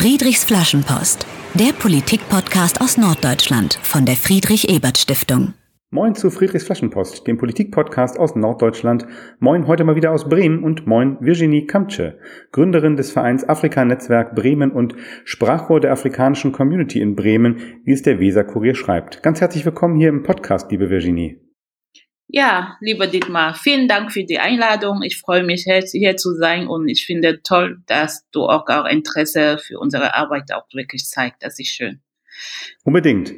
Friedrichs Flaschenpost, der Politik-Podcast aus Norddeutschland von der Friedrich-Ebert-Stiftung. Moin zu Friedrichs Flaschenpost, dem Politik-Podcast aus Norddeutschland. Moin heute mal wieder aus Bremen und moin Virginie Kamtsche, Gründerin des Vereins Afrika-Netzwerk Bremen und Sprachrohr der afrikanischen Community in Bremen, wie es der Weser-Kurier schreibt. Ganz herzlich willkommen hier im Podcast, liebe Virginie. Ja, lieber Dietmar, vielen Dank für die Einladung. Ich freue mich, hier zu sein und ich finde toll, dass du auch, auch Interesse für unsere Arbeit auch wirklich zeigst. Das ist schön. Unbedingt.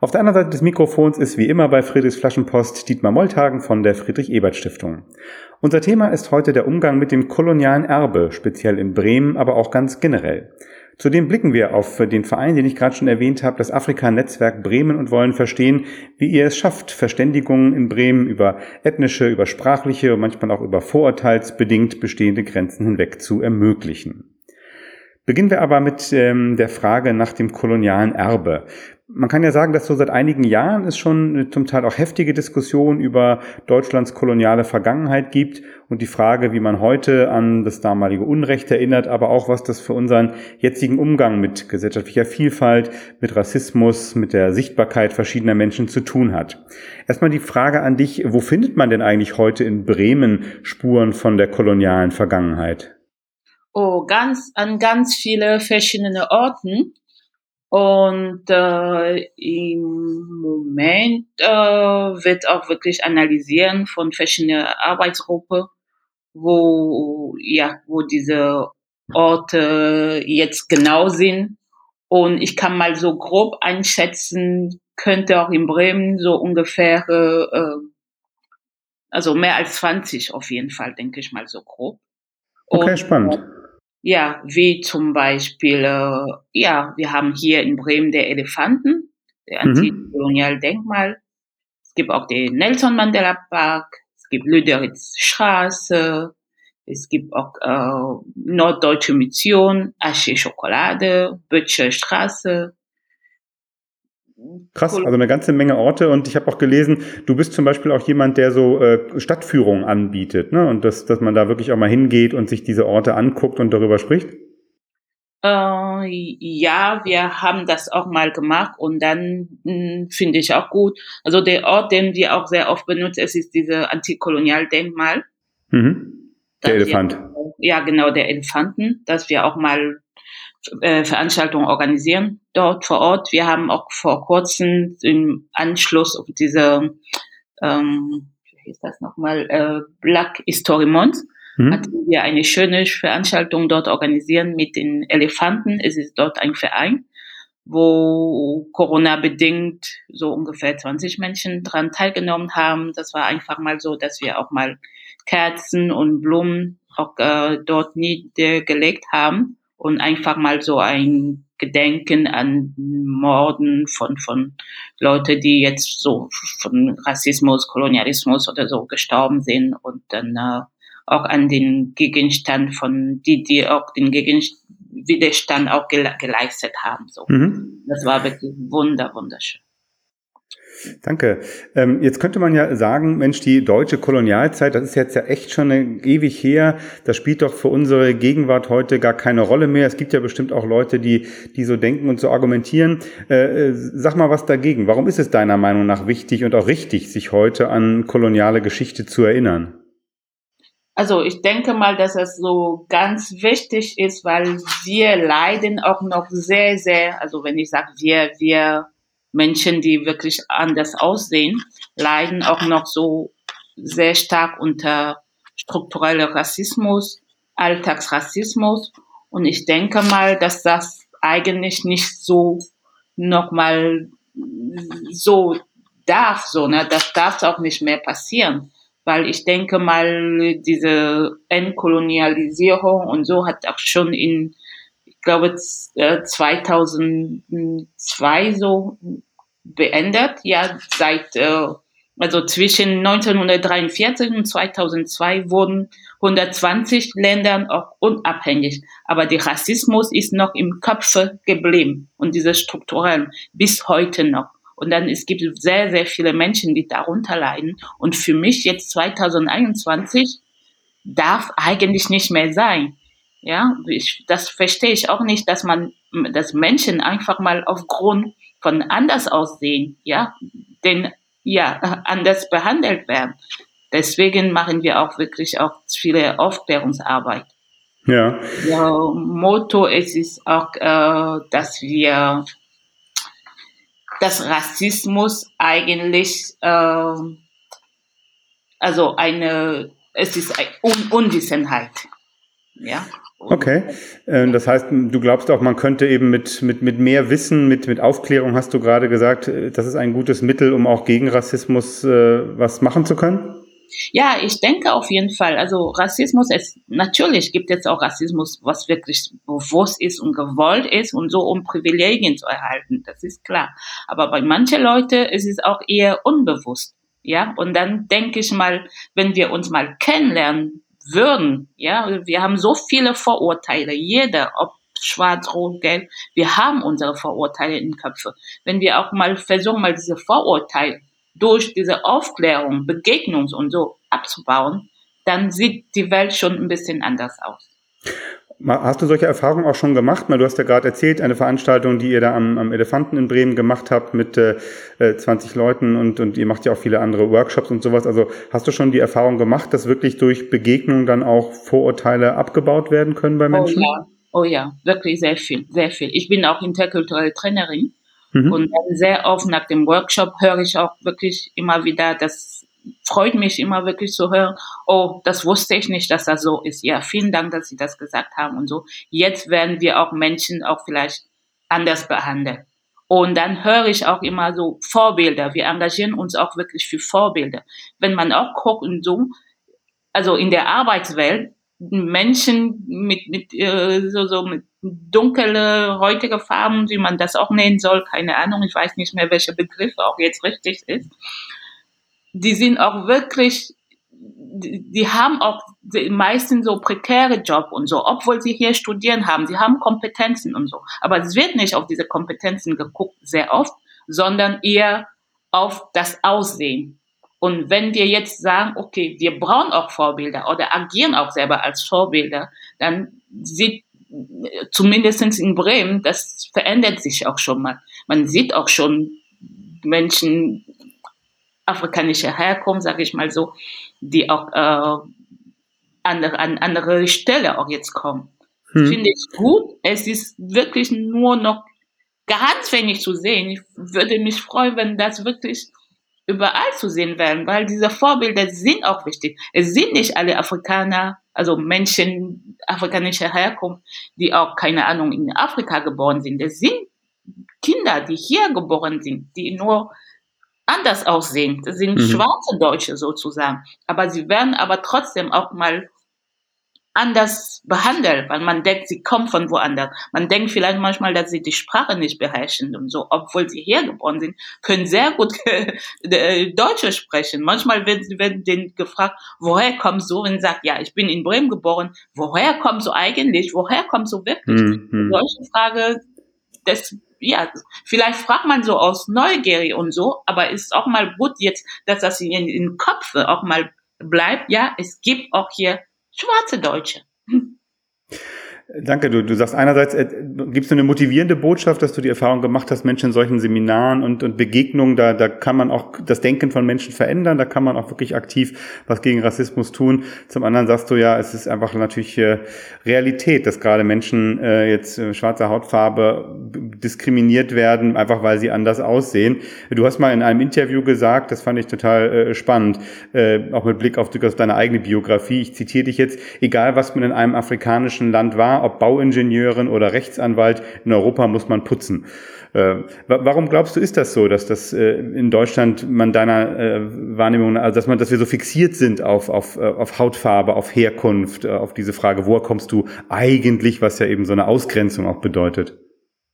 Auf der anderen Seite des Mikrofons ist wie immer bei Friedrichs Flaschenpost Dietmar Molthagen von der Friedrich-Ebert-Stiftung. Unser Thema ist heute der Umgang mit dem kolonialen Erbe, speziell in Bremen, aber auch ganz generell. Zudem blicken wir auf den Verein, den ich gerade schon erwähnt habe, das Afrika-Netzwerk Bremen und wollen verstehen, wie ihr es schafft, Verständigungen in Bremen über ethnische, über sprachliche und manchmal auch über vorurteilsbedingt bestehende Grenzen hinweg zu ermöglichen. Beginnen wir aber mit ähm, der Frage nach dem kolonialen Erbe. Man kann ja sagen, dass so seit einigen Jahren es schon zum Teil auch heftige Diskussionen über Deutschlands koloniale Vergangenheit gibt und die Frage, wie man heute an das damalige Unrecht erinnert, aber auch was das für unseren jetzigen Umgang mit gesellschaftlicher Vielfalt, mit Rassismus, mit der Sichtbarkeit verschiedener Menschen zu tun hat. Erstmal die Frage an dich, wo findet man denn eigentlich heute in Bremen Spuren von der kolonialen Vergangenheit? Oh, ganz, an ganz viele verschiedene Orten. Und äh, im Moment äh, wird auch wirklich analysieren von verschiedenen Arbeitsgruppen, wo, ja, wo diese Orte jetzt genau sind. Und ich kann mal so grob einschätzen, könnte auch in Bremen so ungefähr, äh, also mehr als 20 auf jeden Fall, denke ich mal so grob. Okay, Und, spannend. Ja, wie zum Beispiel, äh, ja, wir haben hier in Bremen der Elefanten, der mhm. Antikolonialdenkmal. Es gibt auch den Nelson Mandela Park, es gibt Lüderitz Straße, es gibt auch äh, Norddeutsche Mission, Asche Schokolade, Böttcher Straße, Krass, also eine ganze Menge Orte und ich habe auch gelesen, du bist zum Beispiel auch jemand, der so äh, Stadtführungen anbietet, ne? Und dass, dass man da wirklich auch mal hingeht und sich diese Orte anguckt und darüber spricht? Äh, ja, wir haben das auch mal gemacht und dann hm, finde ich auch gut. Also der Ort, den wir auch sehr oft benutzen, es ist diese Antikolonialdenkmal. Mhm. Der Elefant. Wir, ja, genau, der Elefanten, dass wir auch mal äh, Veranstaltungen organisieren dort vor Ort. Wir haben auch vor kurzem im Anschluss auf diese, ähm, wie hieß das nochmal, äh, Black History Month, mhm. hatten wir eine schöne Veranstaltung dort organisieren mit den Elefanten. Es ist dort ein Verein, wo Corona-bedingt so ungefähr 20 Menschen dran teilgenommen haben. Das war einfach mal so, dass wir auch mal Kerzen und Blumen auch äh, dort niedergelegt haben und einfach mal so ein Gedenken an Morden von, von Leute, die jetzt so von Rassismus, Kolonialismus oder so gestorben sind und dann äh, auch an den Gegenstand von, die, die auch den Gegenstand, Widerstand auch geleistet haben. So. Mhm. Das war wirklich wunder, wunderschön. Danke. Ähm, jetzt könnte man ja sagen, Mensch, die deutsche Kolonialzeit, das ist jetzt ja echt schon ewig her. Das spielt doch für unsere Gegenwart heute gar keine Rolle mehr. Es gibt ja bestimmt auch Leute, die, die so denken und so argumentieren. Äh, äh, sag mal was dagegen. Warum ist es deiner Meinung nach wichtig und auch richtig, sich heute an koloniale Geschichte zu erinnern? Also ich denke mal, dass es so ganz wichtig ist, weil wir leiden auch noch sehr, sehr, also wenn ich sage wir, wir Menschen, die wirklich anders aussehen, leiden auch noch so sehr stark unter struktureller Rassismus, Alltagsrassismus. Und ich denke mal, dass das eigentlich nicht so nochmal so darf, so, ne? Das darf auch nicht mehr passieren. Weil ich denke mal, diese Entkolonialisierung und so hat auch schon in glaube, 2002 äh, so beendet. Ja, seit, äh, also zwischen 1943 und 2002 wurden 120 Ländern auch unabhängig. Aber der Rassismus ist noch im Köpfe geblieben und diese strukturellen bis heute noch. Und dann es gibt sehr, sehr viele Menschen, die darunter leiden. Und für mich jetzt 2021 darf eigentlich nicht mehr sein Ja, ich, das verstehe ich auch nicht, dass man, dass Menschen einfach mal aufgrund von anders aussehen, ja, den, ja, anders behandelt werden. Deswegen machen wir auch wirklich auch viele Aufklärungsarbeit. Ja. ja Motto ist es auch, äh, dass wir dass Rassismus eigentlich äh, also eine es ist eine Un Unwissenheit. Ja. Okay, äh, das heißt, du glaubst auch, man könnte eben mit, mit, mit mehr Wissen, mit, mit Aufklärung, hast du gerade gesagt, äh, das ist ein gutes Mittel, um auch gegen Rassismus äh, was machen zu können? Ja, ich denke auf jeden Fall. Also Rassismus ist, natürlich gibt es auch Rassismus, was wirklich bewusst ist und gewollt ist und so, um Privilegien zu erhalten. Das ist klar. Aber bei manchen Leuten ist es auch eher unbewusst. Ja, und dann denke ich mal, wenn wir uns mal kennenlernen würden, ja, wir haben so viele Vorurteile, jeder, ob schwarz, rot, gelb, wir haben unsere Vorurteile in Köpfe. Wenn wir auch mal versuchen, mal diese Vorurteile durch diese Aufklärung, Begegnungs und so abzubauen, dann sieht die Welt schon ein bisschen anders aus. Hast du solche Erfahrungen auch schon gemacht? Du hast ja gerade erzählt, eine Veranstaltung, die ihr da am, am Elefanten in Bremen gemacht habt mit äh, 20 Leuten und, und ihr macht ja auch viele andere Workshops und sowas. Also hast du schon die Erfahrung gemacht, dass wirklich durch Begegnung dann auch Vorurteile abgebaut werden können bei Menschen? Oh ja, oh ja, wirklich sehr viel, sehr viel. Ich bin auch interkulturelle Trainerin Mhm. Und sehr oft nach dem Workshop höre ich auch wirklich immer wieder, das freut mich immer wirklich zu hören, oh, das wusste ich nicht, dass das so ist. Ja, vielen Dank, dass Sie das gesagt haben und so. Jetzt werden wir auch Menschen auch vielleicht anders behandeln. Und dann höre ich auch immer so Vorbilder. Wir engagieren uns auch wirklich für Vorbilder. Wenn man auch guckt und so, also in der Arbeitswelt, Menschen mit, mit äh, so, so mit dunkle, heutige Farben, wie man das auch nennen soll, keine Ahnung, ich weiß nicht mehr, welcher Begriff auch jetzt richtig ist. Die sind auch wirklich, die, die haben auch die meisten so prekäre Job und so, obwohl sie hier studieren haben, sie haben Kompetenzen und so. Aber es wird nicht auf diese Kompetenzen geguckt, sehr oft, sondern eher auf das Aussehen. Und wenn wir jetzt sagen, okay, wir brauchen auch Vorbilder oder agieren auch selber als Vorbilder, dann sieht zumindest in Bremen, das verändert sich auch schon mal. Man sieht auch schon Menschen afrikanischer Herkunft, sage ich mal so, die auch äh, andere, an andere Stelle auch jetzt kommen. Hm. Finde ich gut. Es ist wirklich nur noch ganz wenig zu sehen. Ich würde mich freuen, wenn das wirklich überall zu sehen werden, weil diese Vorbilder sind auch wichtig. Es sind nicht alle Afrikaner, also Menschen afrikanischer Herkunft, die auch, keine Ahnung, in Afrika geboren sind. Es sind Kinder, die hier geboren sind, die nur anders aussehen. Das sind mhm. schwarze Deutsche sozusagen. Aber sie werden aber trotzdem auch mal anders behandelt, weil man denkt, sie kommen von woanders. Man denkt vielleicht manchmal, dass sie die Sprache nicht beherrschen und so, obwohl sie hergeboren sind, können sehr gut äh, Deutsche sprechen. Manchmal werden, werden denen gefragt, woher kommst du? Und sagt, ja, ich bin in Bremen geboren. Woher kommst du eigentlich? Woher kommst du wirklich? Mhm. Solche Frage, das, ja, vielleicht fragt man so aus Neugier und so, aber ist auch mal gut jetzt, dass das in den Kopf auch mal bleibt. Ja, es gibt auch hier schwarze Deutsche. Danke, du, du sagst einerseits, äh, gibst du eine motivierende Botschaft, dass du die Erfahrung gemacht hast, Menschen in solchen Seminaren und, und Begegnungen, da, da kann man auch das Denken von Menschen verändern, da kann man auch wirklich aktiv was gegen Rassismus tun. Zum anderen sagst du ja, es ist einfach natürlich äh, Realität, dass gerade Menschen äh, jetzt äh, schwarzer Hautfarbe diskriminiert werden, einfach weil sie anders aussehen. Du hast mal in einem Interview gesagt, das fand ich total äh, spannend, äh, auch mit Blick auf, auf deine eigene Biografie, ich zitiere dich jetzt, egal was man in einem afrikanischen Land war, ob Bauingenieurin oder Rechtsanwalt, in Europa muss man putzen. Äh, warum glaubst du, ist das so, dass das äh, in Deutschland man deiner äh, Wahrnehmung, also dass man, dass wir so fixiert sind auf, auf, äh, auf Hautfarbe, auf Herkunft, äh, auf diese Frage, woher kommst du eigentlich, was ja eben so eine Ausgrenzung auch bedeutet?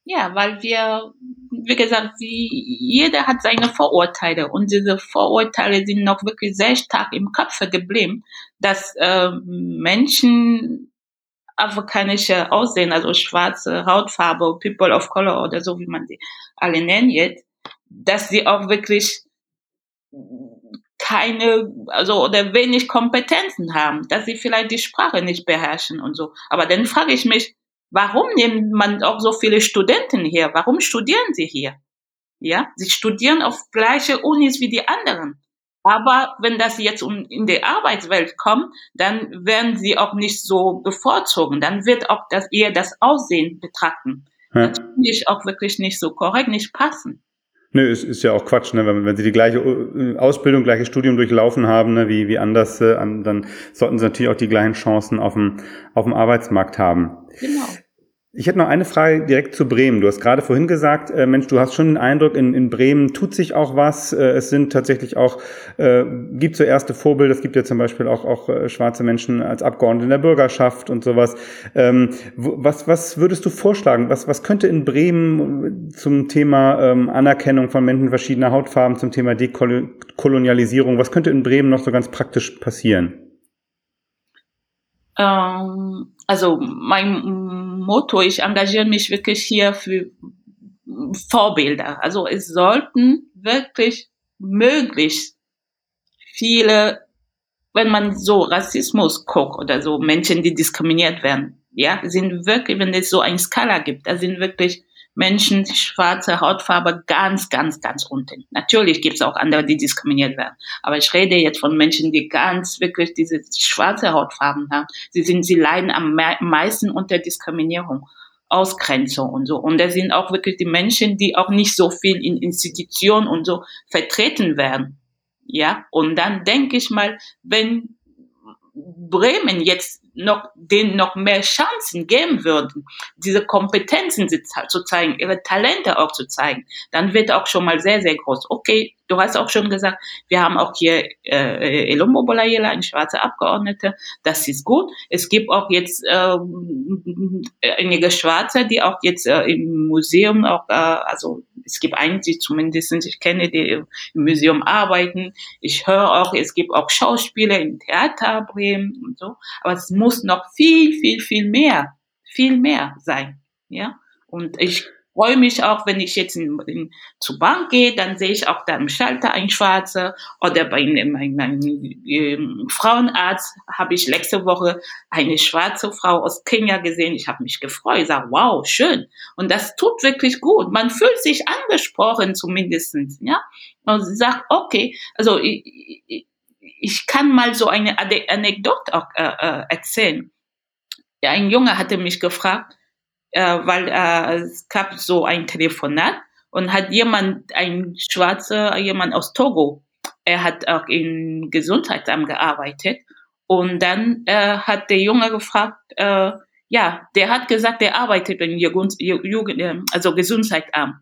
Ja, weil wir, wie gesagt, jeder hat seine Vorurteile und diese Vorurteile sind noch wirklich sehr stark im Kopf geblieben, dass äh, Menschen afrikanische Aussehen, also schwarze Hautfarbe, People of Color oder so, wie man sie alle nennt jetzt, dass sie auch wirklich keine, also oder wenig Kompetenzen haben, dass sie vielleicht die Sprache nicht beherrschen und so. Aber dann frage ich mich, warum nimmt man auch so viele Studenten hier? Warum studieren sie hier? Ja, sie studieren auf gleiche Unis wie die anderen. Aber wenn das jetzt in die Arbeitswelt kommt, dann werden sie auch nicht so bevorzugen. Dann wird auch das, eher das Aussehen betrachten. Ja. Das finde ich auch wirklich nicht so korrekt, nicht passen. Nö, ist, ist ja auch Quatsch, ne? wenn, wenn sie die gleiche äh, Ausbildung, gleiches Studium durchlaufen haben, ne? wie, wie anders, äh, dann sollten sie natürlich auch die gleichen Chancen auf dem, auf dem Arbeitsmarkt haben. Genau. Ich hätte noch eine Frage direkt zu Bremen. Du hast gerade vorhin gesagt, äh, Mensch, du hast schon den Eindruck, in, in Bremen tut sich auch was. Äh, es sind tatsächlich auch, äh, gibt so erste Vorbilder. Es gibt ja zum Beispiel auch, auch äh, schwarze Menschen als Abgeordnete in der Bürgerschaft und sowas. Ähm, was, was würdest du vorschlagen? Was, was könnte in Bremen zum Thema ähm, Anerkennung von Menschen verschiedener Hautfarben, zum Thema Dekolonialisierung, was könnte in Bremen noch so ganz praktisch passieren? Ähm, also mein Motto, ich engagiere mich wirklich hier für Vorbilder. Also es sollten wirklich möglichst viele, wenn man so Rassismus guckt oder so Menschen, die diskriminiert werden, ja, sind wirklich, wenn es so eine Skala gibt, da sind wirklich Menschen, schwarze Hautfarbe ganz, ganz, ganz unten. Natürlich gibt es auch andere, die diskriminiert werden. Aber ich rede jetzt von Menschen, die ganz wirklich diese schwarze Hautfarben haben. Sie sind, sie leiden am meisten unter Diskriminierung. Ausgrenzung und so. Und das sind auch wirklich die Menschen, die auch nicht so viel in Institutionen und so vertreten werden. Ja, und dann denke ich mal, wenn Bremen jetzt noch, denen noch mehr Chancen geben würden, diese Kompetenzen zu zeigen, ihre Talente auch zu zeigen, dann wird auch schon mal sehr, sehr groß. Okay, du hast auch schon gesagt, wir haben auch hier äh, Elombo Bolayela, eine schwarze Abgeordnete, das ist gut. Es gibt auch jetzt äh, einige Schwarze, die auch jetzt äh, im Museum auch, äh, also es gibt eigentlich zumindest, ich kenne die im Museum arbeiten. Ich höre auch, es gibt auch Schauspieler im Theater Bremen und so. Aber es muss noch viel, viel, viel mehr, viel mehr sein. Ja. Und ich freue mich auch, wenn ich jetzt in, in, zur Bank gehe, dann sehe ich auch da im Schalter ein Schwarzer oder bei einem, einem, einem ähm, Frauenarzt habe ich letzte Woche eine schwarze Frau aus Kenia gesehen. Ich habe mich gefreut, ich sage, wow, schön. Und das tut wirklich gut. Man fühlt sich angesprochen zumindestens, ja. Und sagt, okay, also ich, ich, ich kann mal so eine Anekdote auch äh, äh, erzählen. Ein Junge hatte mich gefragt, äh, weil äh, es gab so ein Telefonat und hat jemand, ein Schwarzer, jemand aus Togo, er hat auch im Gesundheitsamt gearbeitet und dann äh, hat der Junge gefragt, äh, ja, der hat gesagt, der arbeitet im Jugend, Jugend, also Gesundheitsamt.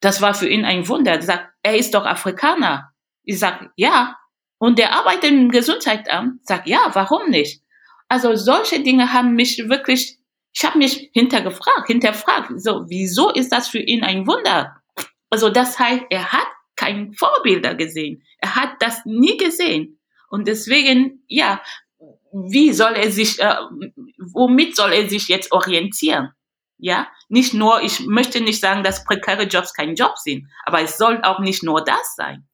Das war für ihn ein Wunder. Er sagt, er ist doch Afrikaner. Ich sag, ja. Und der arbeitet im Gesundheitsamt. Sag, ja, warum nicht? Also solche Dinge haben mich wirklich ich habe mich hintergefragt, hinterfragt, so, wieso ist das für ihn ein Wunder? Also das heißt, er hat kein Vorbilder gesehen. Er hat das nie gesehen. Und deswegen, ja, wie soll er sich, äh, womit soll er sich jetzt orientieren? Ja, nicht nur, ich möchte nicht sagen, dass prekäre Jobs kein Job sind, aber es soll auch nicht nur das sein.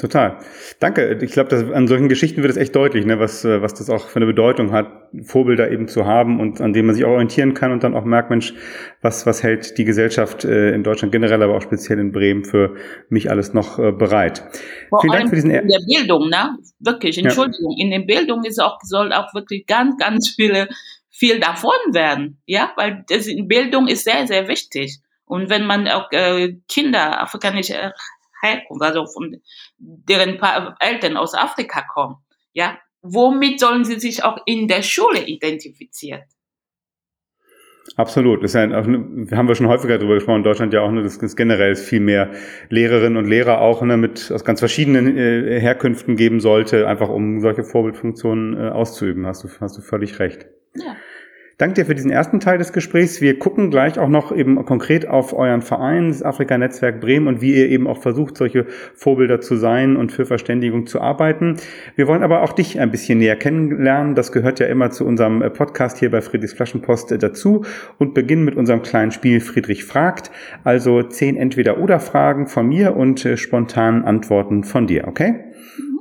Total. Danke. Ich glaube, an solchen Geschichten wird es echt deutlich, ne, was, äh, was das auch für eine Bedeutung hat, Vorbilder eben zu haben und an denen man sich auch orientieren kann und dann auch merkt, Mensch, was, was hält die Gesellschaft äh, in Deutschland generell, aber auch speziell in Bremen für mich alles noch äh, bereit. Vor Vielen Dank für diesen in der Bildung, ne? Wirklich, Entschuldigung. Ja. In der Bildung ist auch, soll auch wirklich ganz, ganz viele, viel davon werden. Ja, weil das Bildung ist sehr, sehr wichtig. Und wenn man auch äh, Kinder, afrikanische Herkunft, also von deren Eltern aus Afrika kommen, ja, womit sollen sie sich auch in der Schule identifizieren? Absolut. Das ist ja, haben wir schon häufiger darüber gesprochen, in Deutschland ja auch, ne, dass es generell viel mehr Lehrerinnen und Lehrer auch ne, mit aus ganz verschiedenen äh, Herkünften geben sollte, einfach um solche Vorbildfunktionen äh, auszuüben. Hast du, hast du völlig recht. Ja. Danke dir für diesen ersten Teil des Gesprächs. Wir gucken gleich auch noch eben konkret auf euren Verein, das Afrika-Netzwerk Bremen und wie ihr eben auch versucht, solche Vorbilder zu sein und für Verständigung zu arbeiten. Wir wollen aber auch dich ein bisschen näher kennenlernen. Das gehört ja immer zu unserem Podcast hier bei Friedrichs Flaschenpost dazu und beginnen mit unserem kleinen Spiel Friedrich fragt. Also zehn Entweder-Oder-Fragen von mir und äh, spontanen Antworten von dir, okay? Mhm.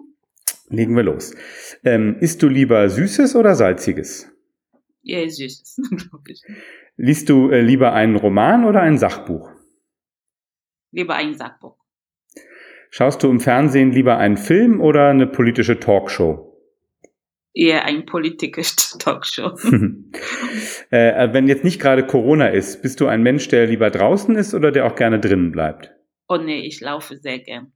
Legen wir los. Ähm, isst du lieber Süßes oder Salziges? Ja, Süßes, glaube ich. Liest du äh, lieber einen Roman oder ein Sachbuch? Lieber ein Sachbuch. Schaust du im Fernsehen lieber einen Film oder eine politische Talkshow? Eher ein politisches Talkshow. äh, wenn jetzt nicht gerade Corona ist, bist du ein Mensch, der lieber draußen ist oder der auch gerne drinnen bleibt? Oh nee, ich laufe sehr gern.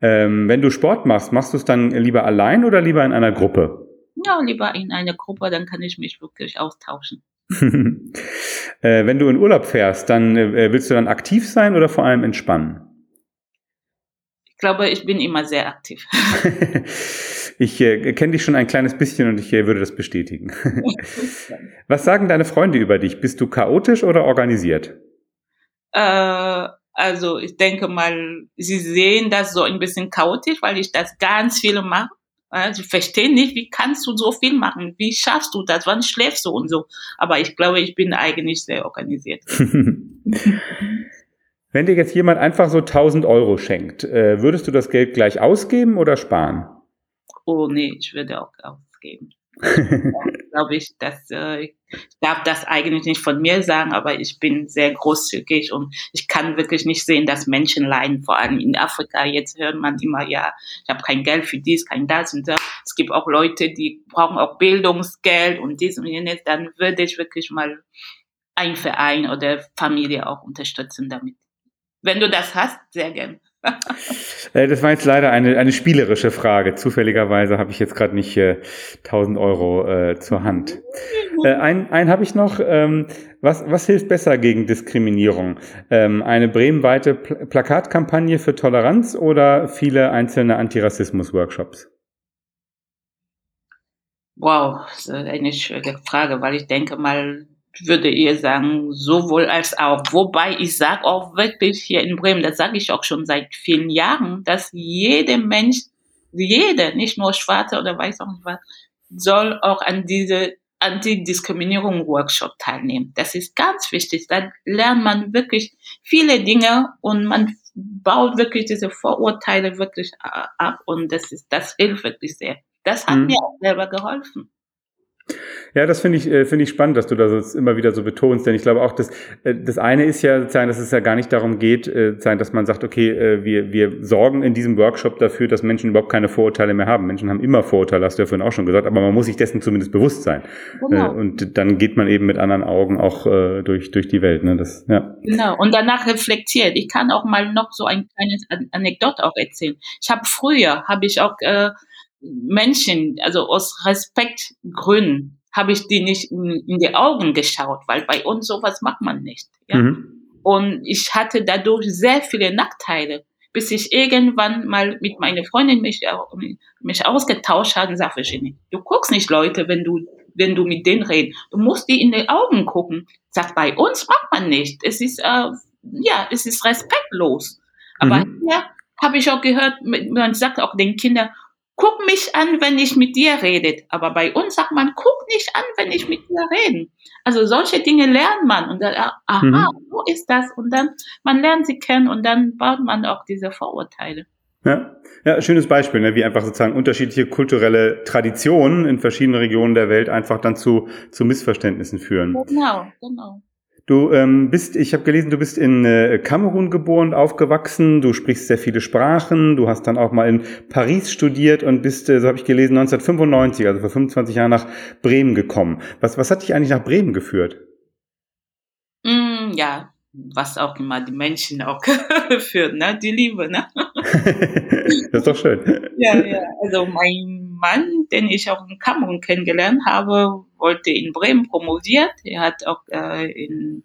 Ähm, wenn du Sport machst, machst du es dann lieber allein oder lieber in einer Gruppe? Ja, lieber in einer Gruppe, dann kann ich mich wirklich austauschen. äh, wenn du in Urlaub fährst, dann äh, willst du dann aktiv sein oder vor allem entspannen? Ich glaube, ich bin immer sehr aktiv. ich äh, kenne dich schon ein kleines bisschen und ich äh, würde das bestätigen. Was sagen deine Freunde über dich? Bist du chaotisch oder organisiert? Äh, also ich denke mal, sie sehen das so ein bisschen chaotisch, weil ich das ganz viele mache. Sie verstehen nicht, wie kannst du so viel machen? Wie schaffst du das? Wann schläfst du und so? Aber ich glaube, ich bin eigentlich sehr organisiert. Wenn dir jetzt jemand einfach so 1000 Euro schenkt, äh, würdest du das Geld gleich ausgeben oder sparen? Oh nee, ich würde auch ausgeben. glaube ich, dass äh, ich darf das eigentlich nicht von mir sagen, aber ich bin sehr großzügig und ich kann wirklich nicht sehen, dass Menschen leiden, vor allem in Afrika. Jetzt hört man immer, ja, ich habe kein Geld für dies, kein das und das. Es gibt auch Leute, die brauchen auch Bildungsgeld und dies und jenes. Dann würde ich wirklich mal ein Verein oder Familie auch unterstützen damit. Wenn du das hast, sehr gern. Äh, das war jetzt leider eine, eine spielerische Frage. Zufälligerweise habe ich jetzt gerade nicht äh, 1000 Euro äh, zur Hand. Äh, ein ein habe ich noch. Ähm, was, was hilft besser gegen Diskriminierung? Ähm, eine bremenweite Pl Plakatkampagne für Toleranz oder viele einzelne Antirassismus-Workshops? Wow, das ist eine schwierige Frage, weil ich denke mal, würde ihr sagen, sowohl als auch. Wobei ich sage auch wirklich hier in Bremen, das sage ich auch schon seit vielen Jahren, dass jeder Mensch, jeder, nicht nur Schwarze oder Weiß auch nicht was, soll auch an diese Antidiskriminierung-Workshop teilnehmen. Das ist ganz wichtig. Da lernt man wirklich viele Dinge und man baut wirklich diese Vorurteile wirklich ab und das ist, das hilft wirklich sehr. Das hat mhm. mir auch selber geholfen. Ja, das finde ich, äh, finde ich spannend, dass du das immer wieder so betonst, denn ich glaube auch, dass äh, das eine ist ja sozusagen, dass es ja gar nicht darum geht, äh, dass man sagt, okay, wir, wir sorgen in diesem Workshop dafür, dass Menschen überhaupt keine Vorurteile mehr haben. Menschen haben immer Vorurteile, hast du ja vorhin auch schon gesagt, aber man muss sich dessen zumindest bewusst sein. Genau. Und dann geht man eben mit anderen Augen auch durch, durch die Welt. Ne? Das, ja. Genau, und danach reflektiert. Ich kann auch mal noch so ein kleines Anekdot auch erzählen. Ich habe früher, habe ich auch äh, Menschen, also aus Respektgründen, habe ich die nicht in, in, die Augen geschaut, weil bei uns sowas macht man nicht. Ja? Mhm. Und ich hatte dadurch sehr viele Nachteile, bis ich irgendwann mal mit meiner Freundin mich, mich ausgetauscht habe und sagte, Virginie, du guckst nicht Leute, wenn du, wenn du mit denen redest. Du musst die in die Augen gucken. Sagt, bei uns macht man nicht. Es ist, äh, ja, es ist respektlos. Aber mhm. hier habe ich auch gehört, man sagt auch den Kindern, guck mich an, wenn ich mit dir rede. Aber bei uns sagt man, guck nicht an, wenn ich mit dir rede. Also solche Dinge lernt man und dann, aha, mhm. so ist das. Und dann, man lernt sie kennen und dann baut man auch diese Vorurteile. Ja, ja schönes Beispiel, ne? wie einfach sozusagen unterschiedliche kulturelle Traditionen in verschiedenen Regionen der Welt einfach dann zu, zu Missverständnissen führen. Genau, genau. Du ähm, bist, ich habe gelesen, du bist in äh, Kamerun geboren und aufgewachsen, du sprichst sehr viele Sprachen, du hast dann auch mal in Paris studiert und bist, äh, so habe ich gelesen, 1995, also vor 25 Jahren nach Bremen gekommen. Was, was hat dich eigentlich nach Bremen geführt? Mm, ja, was auch immer die Menschen auch führt, ne? Die Liebe, ne? das ist doch schön. Ja, ja. Also mein Mann, den ich auch in Kamerun kennengelernt habe, wollte in Bremen promoviert. Er hat auch äh, in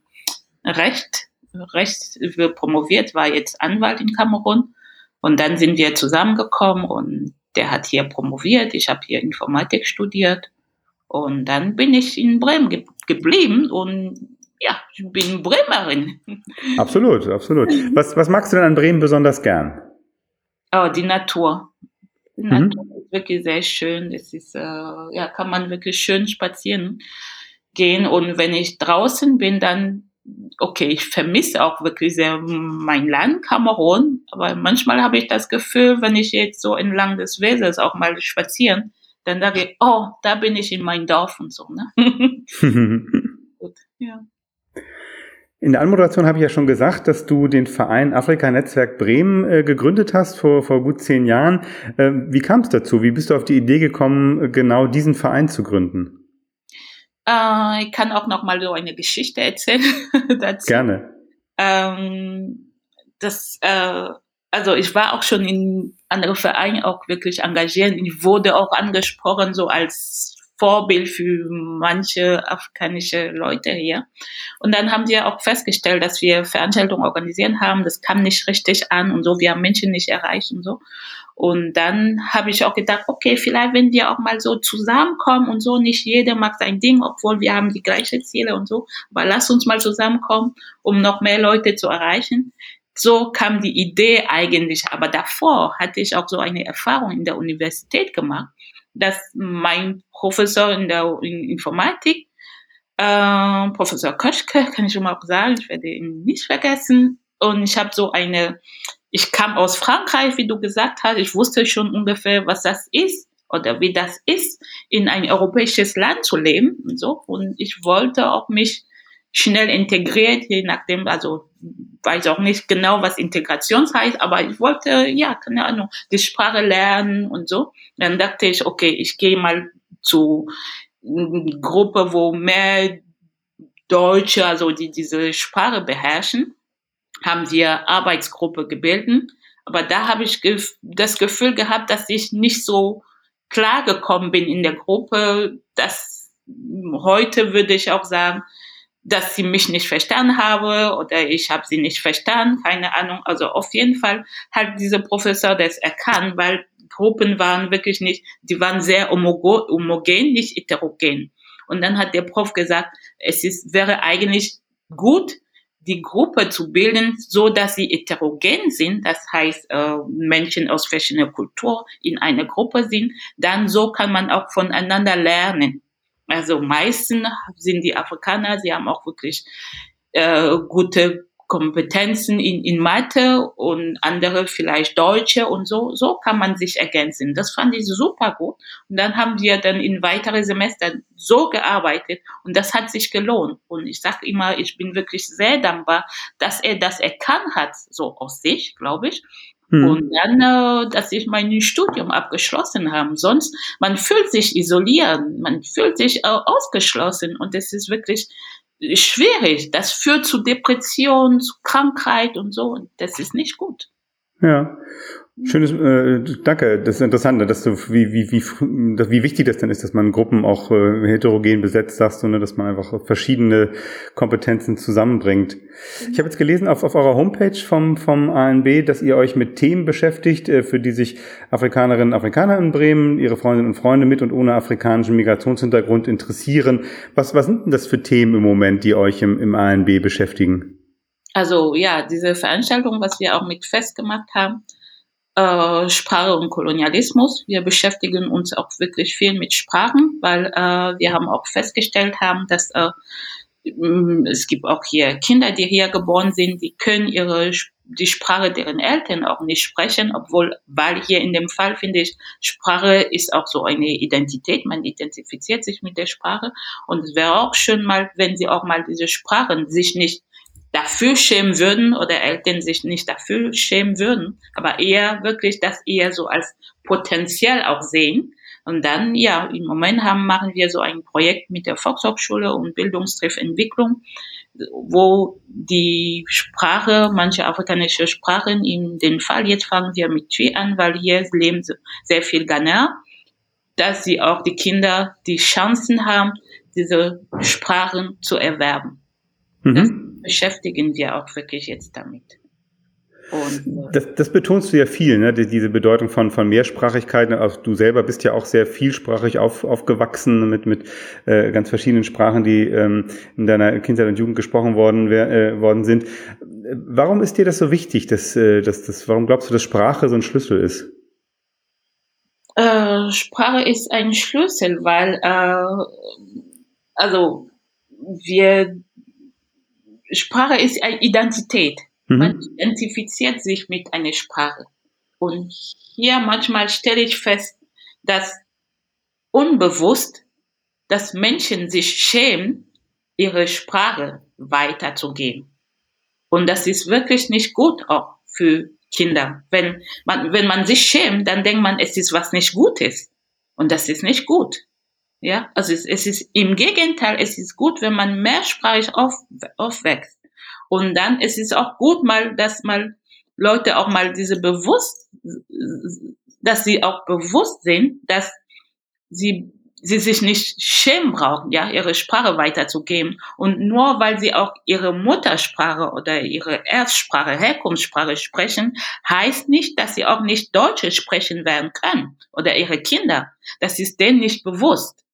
Recht, Recht promoviert, war jetzt Anwalt in Kamerun. Und dann sind wir zusammengekommen und der hat hier promoviert. Ich habe hier Informatik studiert. Und dann bin ich in Bremen ge geblieben und ja, ich bin Bremerin. Absolut, absolut. Was, was magst du denn an Bremen besonders gern? Oh, die Natur. Die mhm. Natur ist wirklich sehr schön. Es ist, äh, ja, kann man wirklich schön spazieren gehen. Und wenn ich draußen bin, dann, okay, ich vermisse auch wirklich sehr mein Land, Kamerun. Aber manchmal habe ich das Gefühl, wenn ich jetzt so entlang des Wesels auch mal spazieren, dann sage ich, oh, da bin ich in mein Dorf und so, ne? In der Anmoderation habe ich ja schon gesagt, dass du den Verein Afrika Netzwerk Bremen äh, gegründet hast vor, vor gut zehn Jahren. Äh, wie kam es dazu? Wie bist du auf die Idee gekommen, genau diesen Verein zu gründen? Äh, ich kann auch noch mal so eine Geschichte erzählen dazu. Gerne. Ähm, das, äh, also ich war auch schon in anderen Vereinen auch wirklich engagiert. Ich wurde auch angesprochen so als Vorbild für manche afrikanische Leute hier. Und dann haben wir auch festgestellt, dass wir Veranstaltungen organisieren haben. Das kam nicht richtig an und so. Wir haben Menschen nicht erreicht und so. Und dann habe ich auch gedacht, okay, vielleicht wenn wir auch mal so zusammenkommen und so, nicht jeder mag sein Ding, obwohl wir haben die gleichen Ziele und so, aber lass uns mal zusammenkommen, um noch mehr Leute zu erreichen. So kam die Idee eigentlich, aber davor hatte ich auch so eine Erfahrung in der Universität gemacht dass mein Professor in der in Informatik, äh, Professor Köschke, kann ich schon mal sagen, ich werde ihn nicht vergessen. Und ich habe so eine, ich kam aus Frankreich, wie du gesagt hast, ich wusste schon ungefähr, was das ist oder wie das ist, in ein europäisches Land zu leben und so. Und ich wollte auch mich schnell integriert, je nachdem, also weiß auch nicht genau, was Integration heißt, aber ich wollte, ja, keine Ahnung, die Sprache lernen und so. Dann dachte ich, okay, ich gehe mal zu Gruppe, wo mehr Deutsche, also die diese Sprache beherrschen, haben wir Arbeitsgruppe gebildet. Aber da habe ich das Gefühl gehabt, dass ich nicht so klar gekommen bin in der Gruppe, dass heute würde ich auch sagen, dass sie mich nicht verstanden habe oder ich habe sie nicht verstanden, keine Ahnung. Also auf jeden Fall hat dieser Professor das erkannt, weil Gruppen waren wirklich nicht, die waren sehr homogen, nicht heterogen. Und dann hat der Prof gesagt, es ist, wäre eigentlich gut, die Gruppe zu bilden, so dass sie heterogen sind, das heißt äh, Menschen aus verschiedenen Kulturen in einer Gruppe sind, dann so kann man auch voneinander lernen. Also meisten sind die Afrikaner, sie haben auch wirklich äh, gute Kompetenzen in, in Mathe und andere vielleicht Deutsche und so. So kann man sich ergänzen. Das fand ich super gut. Und dann haben wir dann in weitere Semester so gearbeitet und das hat sich gelohnt. Und ich sage immer, ich bin wirklich sehr dankbar, dass er das erkannt hat, so aus sich, glaube ich. Hm. Und dann, äh, dass ich mein Studium abgeschlossen habe. Sonst, man fühlt sich isoliert, man fühlt sich äh, ausgeschlossen und es ist wirklich schwierig. Das führt zu Depression, zu Krankheit und so. Und das ist nicht gut. Ja. Schönes, äh, danke. Das ist interessant, dass du, wie, wie, wie, wie wichtig das dann ist, dass man Gruppen auch äh, heterogen besetzt, sagst du, ne, dass man einfach verschiedene Kompetenzen zusammenbringt. Ich habe jetzt gelesen auf, auf eurer Homepage vom, vom ANB, dass ihr euch mit Themen beschäftigt, äh, für die sich Afrikanerinnen und Afrikaner in Bremen, ihre Freundinnen und Freunde mit und ohne afrikanischen Migrationshintergrund interessieren. Was, was sind denn das für Themen im Moment, die euch im, im ANB beschäftigen? Also ja, diese Veranstaltung, was wir auch mit festgemacht haben, äh, Sprache und Kolonialismus. Wir beschäftigen uns auch wirklich viel mit Sprachen, weil äh, wir haben auch festgestellt haben, dass äh, es gibt auch hier Kinder, die hier geboren sind, die können ihre die Sprache deren Eltern auch nicht sprechen, obwohl, weil hier in dem Fall finde ich, Sprache ist auch so eine Identität, man identifiziert sich mit der Sprache und es wäre auch schön mal, wenn sie auch mal diese Sprachen sich nicht dafür schämen würden oder Eltern sich nicht dafür schämen würden, aber eher wirklich das eher so als potenziell auch sehen. Und dann, ja, im Moment haben, machen wir so ein Projekt mit der Volkshochschule und Bildungstreff Entwicklung, wo die Sprache, manche afrikanische Sprachen, in dem Fall jetzt fangen wir mit Twi an, weil hier leben sehr viel Ghana, dass sie auch die Kinder die Chancen haben, diese Sprachen zu erwerben. Mhm beschäftigen wir auch wirklich jetzt damit. Und, äh, das, das betonst du ja viel, ne? diese Bedeutung von, von Mehrsprachigkeit. Also du selber bist ja auch sehr vielsprachig auf, aufgewachsen mit, mit äh, ganz verschiedenen Sprachen, die ähm, in deiner Kindheit und Jugend gesprochen worden, äh, worden sind. Warum ist dir das so wichtig, dass, äh, dass, dass, warum glaubst du, dass Sprache so ein Schlüssel ist? Äh, Sprache ist ein Schlüssel, weil äh, also wir Sprache ist eine Identität. Mhm. Man identifiziert sich mit einer Sprache. Und hier manchmal stelle ich fest, dass unbewusst, dass Menschen sich schämen, ihre Sprache weiterzugeben. Und das ist wirklich nicht gut auch für Kinder. Wenn man, wenn man sich schämt, dann denkt man, es ist was nicht Gutes. Und das ist nicht gut. Ja, also es, es ist im Gegenteil, es ist gut, wenn man mehrsprachig auf, aufwächst. Und dann es ist auch gut mal, dass mal Leute auch mal diese bewusst, dass sie auch bewusst sind, dass sie sie sich nicht schämen brauchen, ja, ihre Sprache weiterzugeben. Und nur weil sie auch ihre Muttersprache oder ihre Erstsprache, Herkunftssprache sprechen, heißt nicht, dass sie auch nicht Deutsche sprechen werden können oder ihre Kinder. Das ist denen nicht bewusst.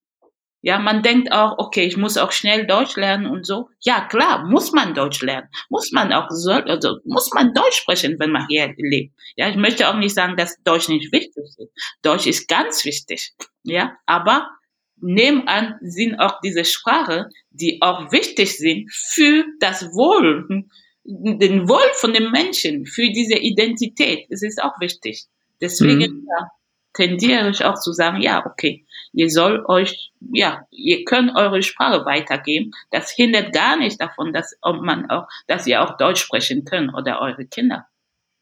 Ja, man denkt auch, okay, ich muss auch schnell Deutsch lernen und so. Ja, klar, muss man Deutsch lernen. Muss man auch, soll, also muss man Deutsch sprechen, wenn man hier lebt. Ja, ich möchte auch nicht sagen, dass Deutsch nicht wichtig ist. Deutsch ist ganz wichtig. Ja, aber nebenan sind auch diese Sprache, die auch wichtig sind für das Wohl, den Wohl von den Menschen, für diese Identität. Es ist auch wichtig. Deswegen mhm. ja, tendiere ich auch zu sagen, ja, okay, ihr soll euch, ja, ihr könnt eure Sprache weitergeben. Das hindert gar nicht davon, dass man auch, dass ihr auch Deutsch sprechen könnt oder eure Kinder.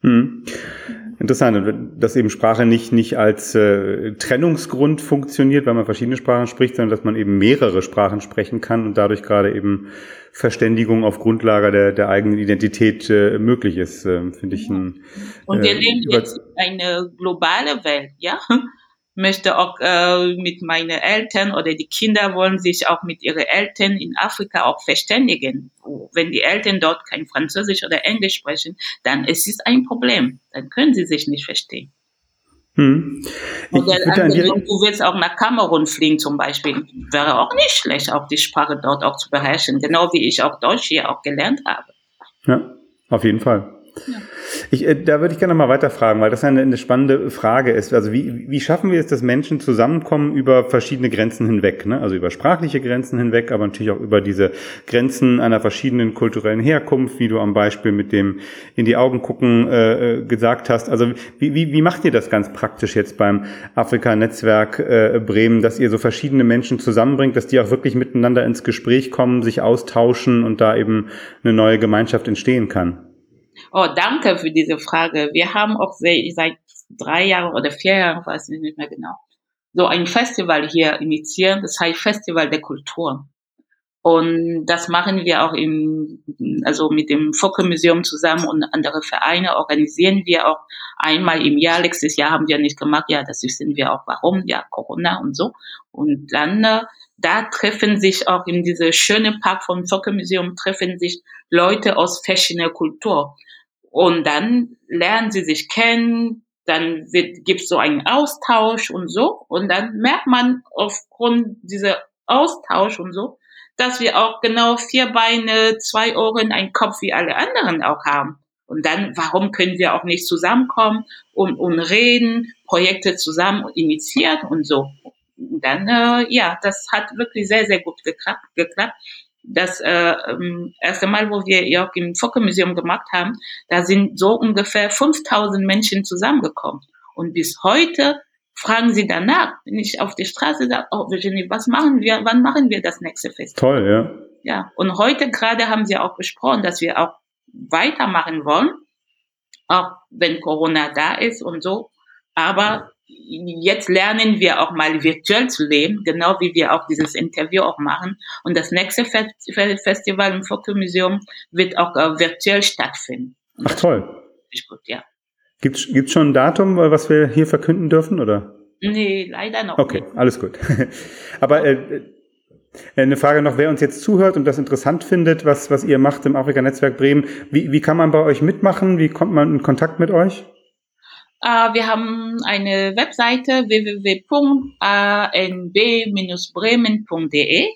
Hm. Interessant, dass eben Sprache nicht, nicht als äh, Trennungsgrund funktioniert, weil man verschiedene Sprachen spricht, sondern dass man eben mehrere Sprachen sprechen kann und dadurch gerade eben Verständigung auf Grundlage der, der eigenen Identität äh, möglich ist, äh, finde ich. Ein, und wir äh, leben jetzt eine globale Welt, ja möchte auch äh, mit meinen Eltern oder die Kinder wollen sich auch mit ihren Eltern in Afrika auch verständigen. Wenn die Eltern dort kein Französisch oder Englisch sprechen, dann ist es ein Problem. Dann können sie sich nicht verstehen. Hm. Oder andere, du willst auch nach Kamerun fliegen zum Beispiel, wäre auch nicht schlecht, auch die Sprache dort auch zu beherrschen, genau wie ich auch Deutsch hier auch gelernt habe. Ja, auf jeden Fall. Ich, äh, da würde ich gerne mal weiterfragen, weil das eine, eine spannende Frage ist. Also wie, wie schaffen wir es, dass Menschen zusammenkommen über verschiedene Grenzen hinweg? Ne? Also über sprachliche Grenzen hinweg, aber natürlich auch über diese Grenzen einer verschiedenen kulturellen Herkunft, wie du am Beispiel mit dem in die Augen gucken äh, äh gesagt hast. Also wie, wie, wie macht ihr das ganz praktisch jetzt beim Afrika-Netzwerk äh, Bremen, dass ihr so verschiedene Menschen zusammenbringt, dass die auch wirklich miteinander ins Gespräch kommen, sich austauschen und da eben eine neue Gemeinschaft entstehen kann? Oh, danke für diese Frage. Wir haben auch seit drei Jahren oder vier Jahren, weiß ich nicht mehr genau, so ein Festival hier initiieren. Das heißt Festival der Kultur. Und das machen wir auch im, also mit dem Focke Museum zusammen und andere Vereine organisieren wir auch einmal im Jahr. Letztes Jahr haben wir nicht gemacht. Ja, das wissen wir auch warum. Ja, Corona und so. Und dann, äh, da treffen sich auch in diese schöne Park vom Focke Museum treffen sich Leute aus verschiedener Kultur. Und dann lernen sie sich kennen, dann wird, gibt's so einen Austausch und so. Und dann merkt man aufgrund dieser Austausch und so, dass wir auch genau vier Beine, zwei Ohren, ein Kopf wie alle anderen auch haben. Und dann, warum können wir auch nicht zusammenkommen und, und reden, Projekte zusammen initiieren und so. Dann, äh, ja, das hat wirklich sehr, sehr gut geklappt. geklappt das äh, ähm, erste Mal, wo wir auch im Focke-Museum gemacht haben, da sind so ungefähr 5000 Menschen zusammengekommen. Und bis heute fragen sie danach, wenn ich auf die Straße sage, oh Virginie, was machen wir, wann machen wir das nächste Fest? Toll, ja. Ja, und heute gerade haben sie auch besprochen, dass wir auch weitermachen wollen, auch wenn Corona da ist und so. Aber jetzt lernen wir auch mal virtuell zu leben, genau wie wir auch dieses Interview auch machen. Und das nächste Festival im Fotomuseum wird auch äh, virtuell stattfinden. Und Ach toll. Ist gut, ja. Gibt es schon ein Datum, was wir hier verkünden dürfen, oder? Nee, leider noch Okay, nicht. alles gut. Aber äh, Äh, eine Frage noch, wer uns jetzt zuhört und das interessant findet, was, was ihr macht im Afrika-Netzwerk Bremen, wie, wie kann man bei euch mitmachen? Wie kommt man in Kontakt mit euch? Uh, wir haben eine Webseite www.anb-bremen.de.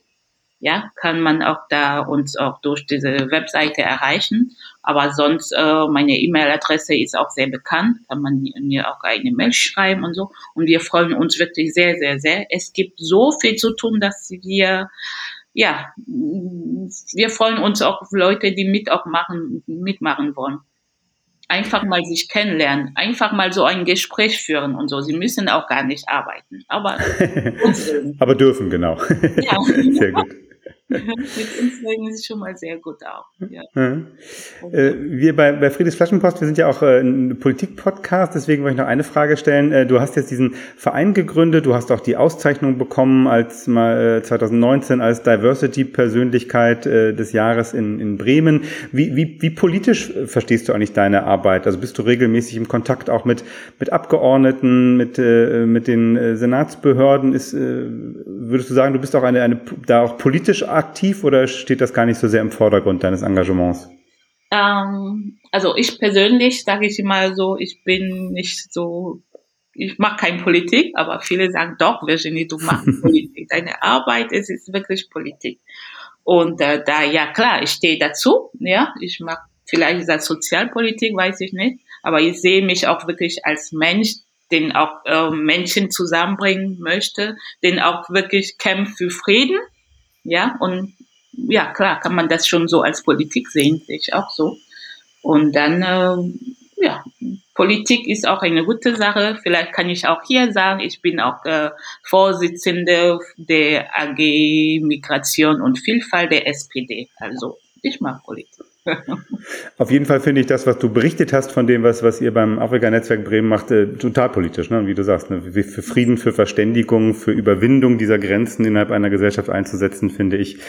Ja, kann man auch da uns auch durch diese Webseite erreichen. Aber sonst, äh, meine E-Mail-Adresse ist auch sehr bekannt. Kann man mir auch eine Mail schreiben und so. Und wir freuen uns wirklich sehr, sehr, sehr. Es gibt so viel zu tun, dass wir, ja, wir freuen uns auch auf Leute, die mit auch machen, mitmachen wollen einfach mal sich kennenlernen, einfach mal so ein Gespräch führen und so. Sie müssen auch gar nicht arbeiten, aber aber dürfen genau. Ja. Sehr gut. Mit uns reden sie schon mal sehr gut auch. Ja. Ja. Äh, wir bei, bei Friedrichs Flaschenpost, wir sind ja auch äh, ein Politik-Podcast, deswegen wollte ich noch eine Frage stellen. Äh, du hast jetzt diesen Verein gegründet, du hast auch die Auszeichnung bekommen als mal 2019 als Diversity-Persönlichkeit des Jahres in, in Bremen. Wie, wie, wie politisch verstehst du eigentlich deine Arbeit? Also bist du regelmäßig im Kontakt auch mit, mit Abgeordneten, mit, mit den Senatsbehörden? Ist, würdest du sagen, du bist auch eine, eine da auch politisch aktiv oder steht das gar nicht so sehr im Vordergrund deines Engagements? Ähm, also ich persönlich sage ich immer so, ich bin nicht so, ich mache keine Politik, aber viele sagen doch, Virginie, du machst Politik. Deine Arbeit es ist wirklich Politik. Und äh, da, ja klar, ich stehe dazu, ja, ich mache vielleicht ist das Sozialpolitik, weiß ich nicht, aber ich sehe mich auch wirklich als Mensch, den auch äh, Menschen zusammenbringen möchte, den auch wirklich kämpft für Frieden ja, und ja, klar, kann man das schon so als Politik sehen, sehe ich auch so. Und dann, äh, ja, Politik ist auch eine gute Sache. Vielleicht kann ich auch hier sagen, ich bin auch äh, Vorsitzende der AG Migration und Vielfalt der SPD. Also ich mag Politik. Auf jeden Fall finde ich das, was du berichtet hast von dem, was, was ihr beim Afrika-Netzwerk Bremen macht, äh, total politisch, ne? wie du sagst, ne? für Frieden, für Verständigung, für Überwindung dieser Grenzen innerhalb einer Gesellschaft einzusetzen, finde ich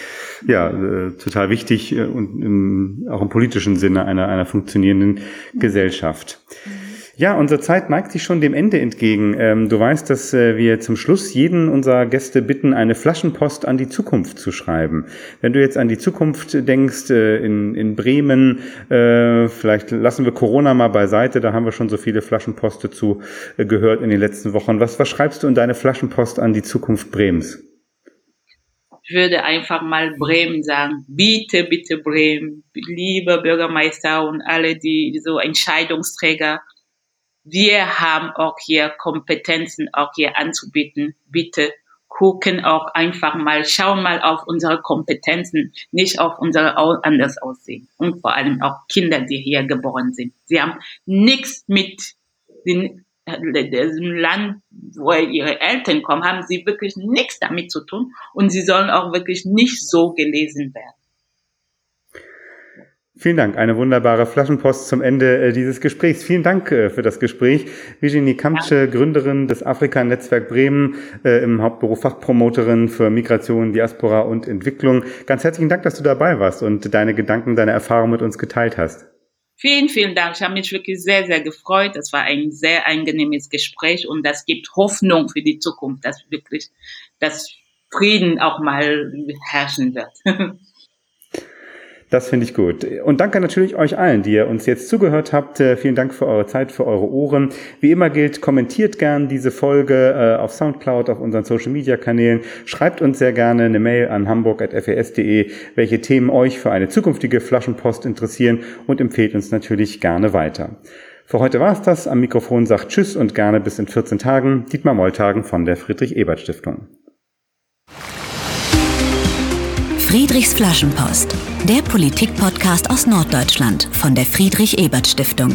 ja äh, total wichtig äh, und im, auch im politischen Sinne einer, einer funktionierenden Gesellschaft. Mhm. Ja, unsere Zeit neigt sich schon dem Ende entgegen. Ähm, du weißt, dass äh, wir zum Schluss jeden unserer Gäste bitten, eine Flaschenpost an die Zukunft zu schreiben. Wenn du jetzt an die Zukunft denkst, äh, in, in Bremen, äh, vielleicht lassen wir Corona mal beiseite, da haben wir schon so viele Flaschenposte zu äh, gehört in den letzten Wochen. Was, was schreibst du in deine Flaschenpost an die Zukunft Bremens? Ich würde einfach mal Bremen sagen. Bitte, bitte Bremen, liebe Bürgermeister und alle, die so Entscheidungsträger wir haben auch hier Kompetenzen auch hier anzubieten. Bitte gucken auch einfach mal, schauen mal auf unsere Kompetenzen, nicht auf unsere anders aussehen. Und vor allem auch Kinder, die hier geboren sind. Sie haben nichts mit dem Land, wo ihre Eltern kommen, haben sie wirklich nichts damit zu tun. Und sie sollen auch wirklich nicht so gelesen werden. Vielen Dank. Eine wunderbare Flaschenpost zum Ende äh, dieses Gesprächs. Vielen Dank äh, für das Gespräch. Virginie Kamtsche. Gründerin des Afrika-Netzwerk Bremen, äh, im Hauptberuf Fachpromoterin für Migration, Diaspora und Entwicklung. Ganz herzlichen Dank, dass du dabei warst und deine Gedanken, deine Erfahrungen mit uns geteilt hast. Vielen, vielen Dank. Ich habe mich wirklich sehr, sehr gefreut. Das war ein sehr angenehmes Gespräch und das gibt Hoffnung für die Zukunft, dass wirklich das Frieden auch mal herrschen wird. Das finde ich gut. Und danke natürlich euch allen, die ihr uns jetzt zugehört habt. Äh, vielen Dank für eure Zeit, für eure Ohren. Wie immer gilt, kommentiert gern diese Folge äh, auf Soundcloud, auf unseren Social Media Kanälen. Schreibt uns sehr gerne eine Mail an hamburg.fes.de, welche Themen euch für eine zukünftige Flaschenpost interessieren und empfehlt uns natürlich gerne weiter. Für heute war es das. Am Mikrofon sagt Tschüss und gerne bis in 14 Tagen. Dietmar Molltagen von der Friedrich Ebert Stiftung. Friedrichs Flaschenpost, der Politik-Podcast aus Norddeutschland von der Friedrich Ebert Stiftung.